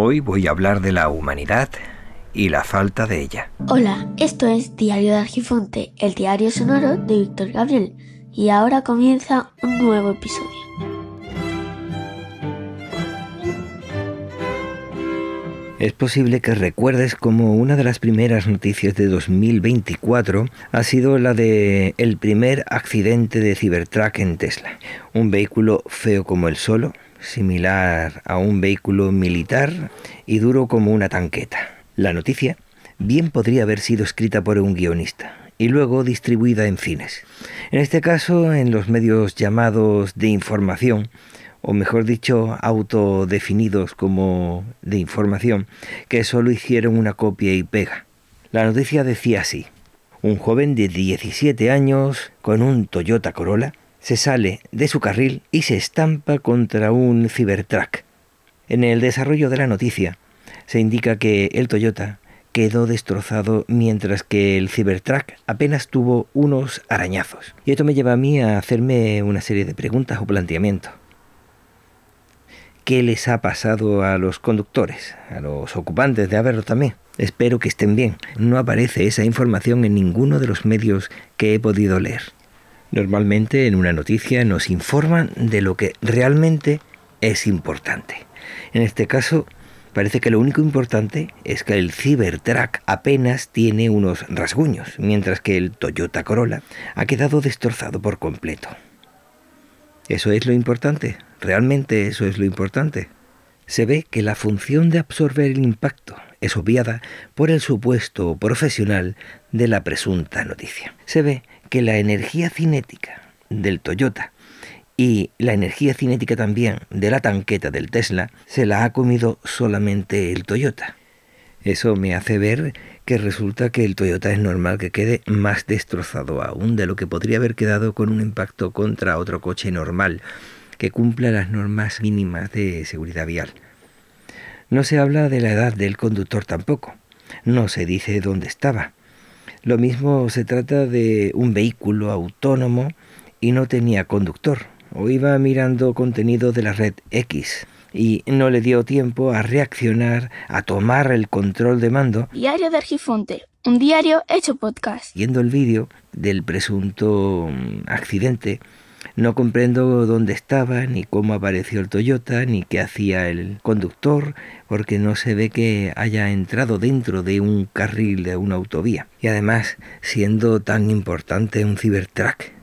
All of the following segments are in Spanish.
Hoy voy a hablar de la humanidad y la falta de ella. Hola, esto es Diario de Argifonte, el diario sonoro de Víctor Gabriel, y ahora comienza un nuevo episodio. Es posible que recuerdes como una de las primeras noticias de 2024 ha sido la de el primer accidente de Cybertruck en Tesla. Un vehículo feo como el solo, similar a un vehículo militar y duro como una tanqueta. La noticia bien podría haber sido escrita por un guionista y luego distribuida en cines. En este caso, en los medios llamados de información, o mejor dicho, autodefinidos como de información, que solo hicieron una copia y pega. La noticia decía así, un joven de 17 años con un Toyota Corolla se sale de su carril y se estampa contra un Cybertruck. En el desarrollo de la noticia se indica que el Toyota quedó destrozado mientras que el Cybertruck apenas tuvo unos arañazos. Y esto me lleva a mí a hacerme una serie de preguntas o planteamientos. ¿Qué les ha pasado a los conductores, a los ocupantes de haberlo también? Espero que estén bien. No aparece esa información en ninguno de los medios que he podido leer. Normalmente en una noticia nos informan de lo que realmente es importante. En este caso, parece que lo único importante es que el Cybertruck apenas tiene unos rasguños, mientras que el Toyota Corolla ha quedado destrozado por completo. ¿Eso es lo importante? ¿Realmente eso es lo importante? Se ve que la función de absorber el impacto es obviada por el supuesto profesional de la presunta noticia. Se ve que la energía cinética del Toyota y la energía cinética también de la tanqueta del Tesla se la ha comido solamente el Toyota. Eso me hace ver que resulta que el Toyota es normal que quede más destrozado aún de lo que podría haber quedado con un impacto contra otro coche normal que cumpla las normas mínimas de seguridad vial. No se habla de la edad del conductor tampoco. No se dice dónde estaba. Lo mismo se trata de un vehículo autónomo y no tenía conductor, o iba mirando contenido de la red X y no le dio tiempo a reaccionar, a tomar el control de mando. Diario de Argifonte, un diario hecho podcast. Viendo el vídeo del presunto mm, accidente, no comprendo dónde estaba, ni cómo apareció el Toyota, ni qué hacía el conductor, porque no se ve que haya entrado dentro de un carril de una autovía. Y además, siendo tan importante un Cybertruck,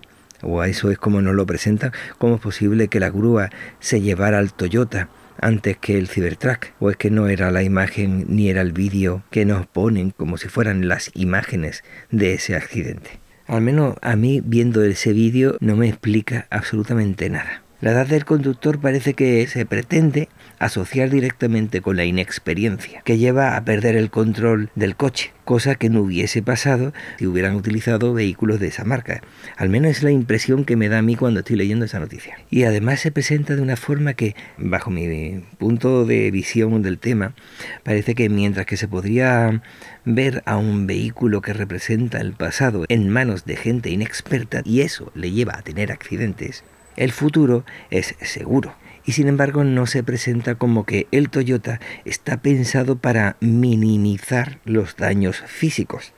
o a eso es como nos lo presentan, ¿cómo es posible que la grúa se llevara al Toyota antes que el Cybertruck? ¿O es que no era la imagen ni era el vídeo que nos ponen como si fueran las imágenes de ese accidente? Al menos a mí viendo ese vídeo no me explica absolutamente nada. La edad del conductor parece que se pretende asociar directamente con la inexperiencia, que lleva a perder el control del coche, cosa que no hubiese pasado si hubieran utilizado vehículos de esa marca. Al menos es la impresión que me da a mí cuando estoy leyendo esa noticia. Y además se presenta de una forma que, bajo mi punto de visión del tema, parece que mientras que se podría ver a un vehículo que representa el pasado en manos de gente inexperta y eso le lleva a tener accidentes, el futuro es seguro y sin embargo no se presenta como que el Toyota está pensado para minimizar los daños físicos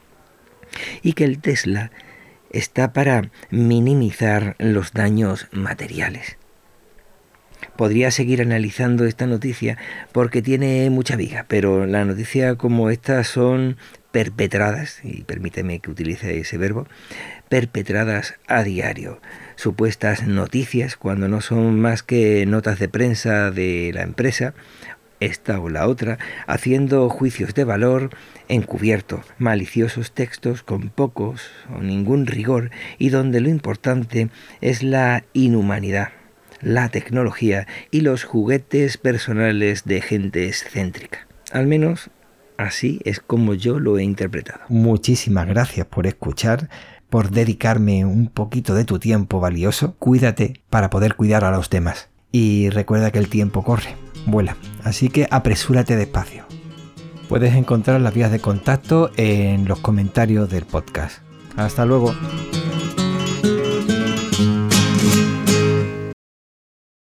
y que el Tesla está para minimizar los daños materiales. Podría seguir analizando esta noticia porque tiene mucha viga, pero la noticia como estas son perpetradas, y permíteme que utilice ese verbo, perpetradas a diario. Supuestas noticias cuando no son más que notas de prensa de la empresa, esta o la otra, haciendo juicios de valor encubierto, maliciosos textos con pocos o ningún rigor y donde lo importante es la inhumanidad, la tecnología y los juguetes personales de gente excéntrica. Al menos así es como yo lo he interpretado. Muchísimas gracias por escuchar por dedicarme un poquito de tu tiempo valioso. Cuídate para poder cuidar a los demás. Y recuerda que el tiempo corre, vuela, así que apresúrate despacio. Puedes encontrar las vías de contacto en los comentarios del podcast. Hasta luego.